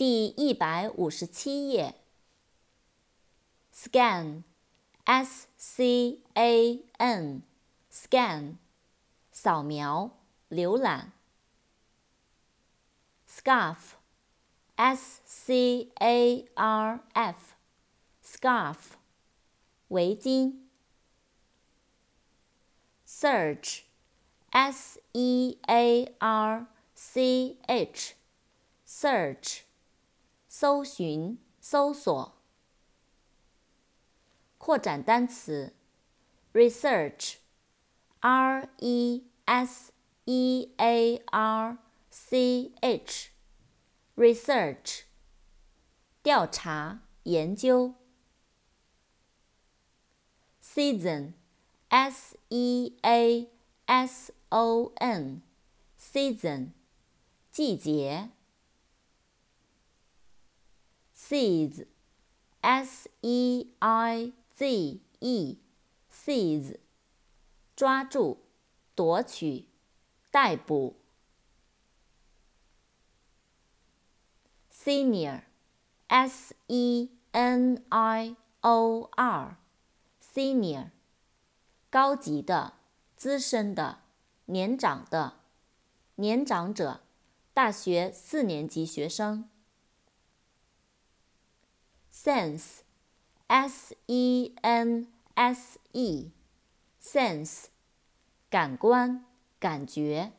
第一百五十七页。scan，s c a n，scan，扫描、浏览。scarf，s c a r f，scarf，围巾。search，s e a r c h，search， 搜寻、搜索。扩展单词，research，r e s e a r c h，research，调查、研究。season，s e a s o n，season，季节。Seize，s e i z e，seize，抓住、夺取、逮捕。senior，s e n i o r，senior，高级的、资深的、年长的、年长者、大学四年级学生。sense。S E N S E，sense，感官、感觉。